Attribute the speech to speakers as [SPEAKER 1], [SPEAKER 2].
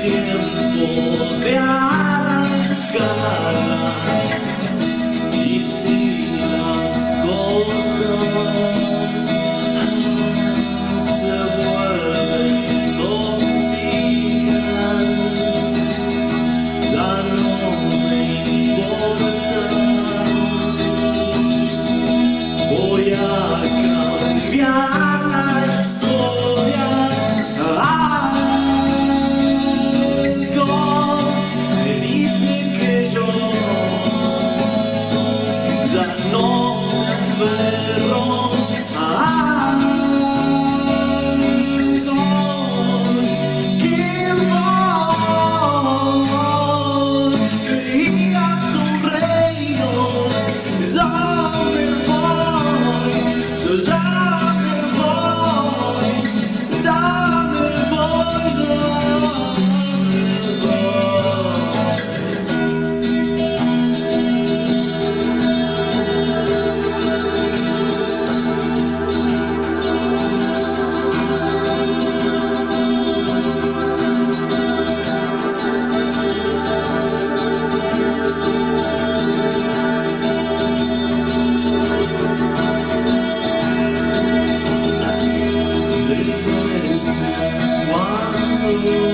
[SPEAKER 1] tiempo de arrancar. you.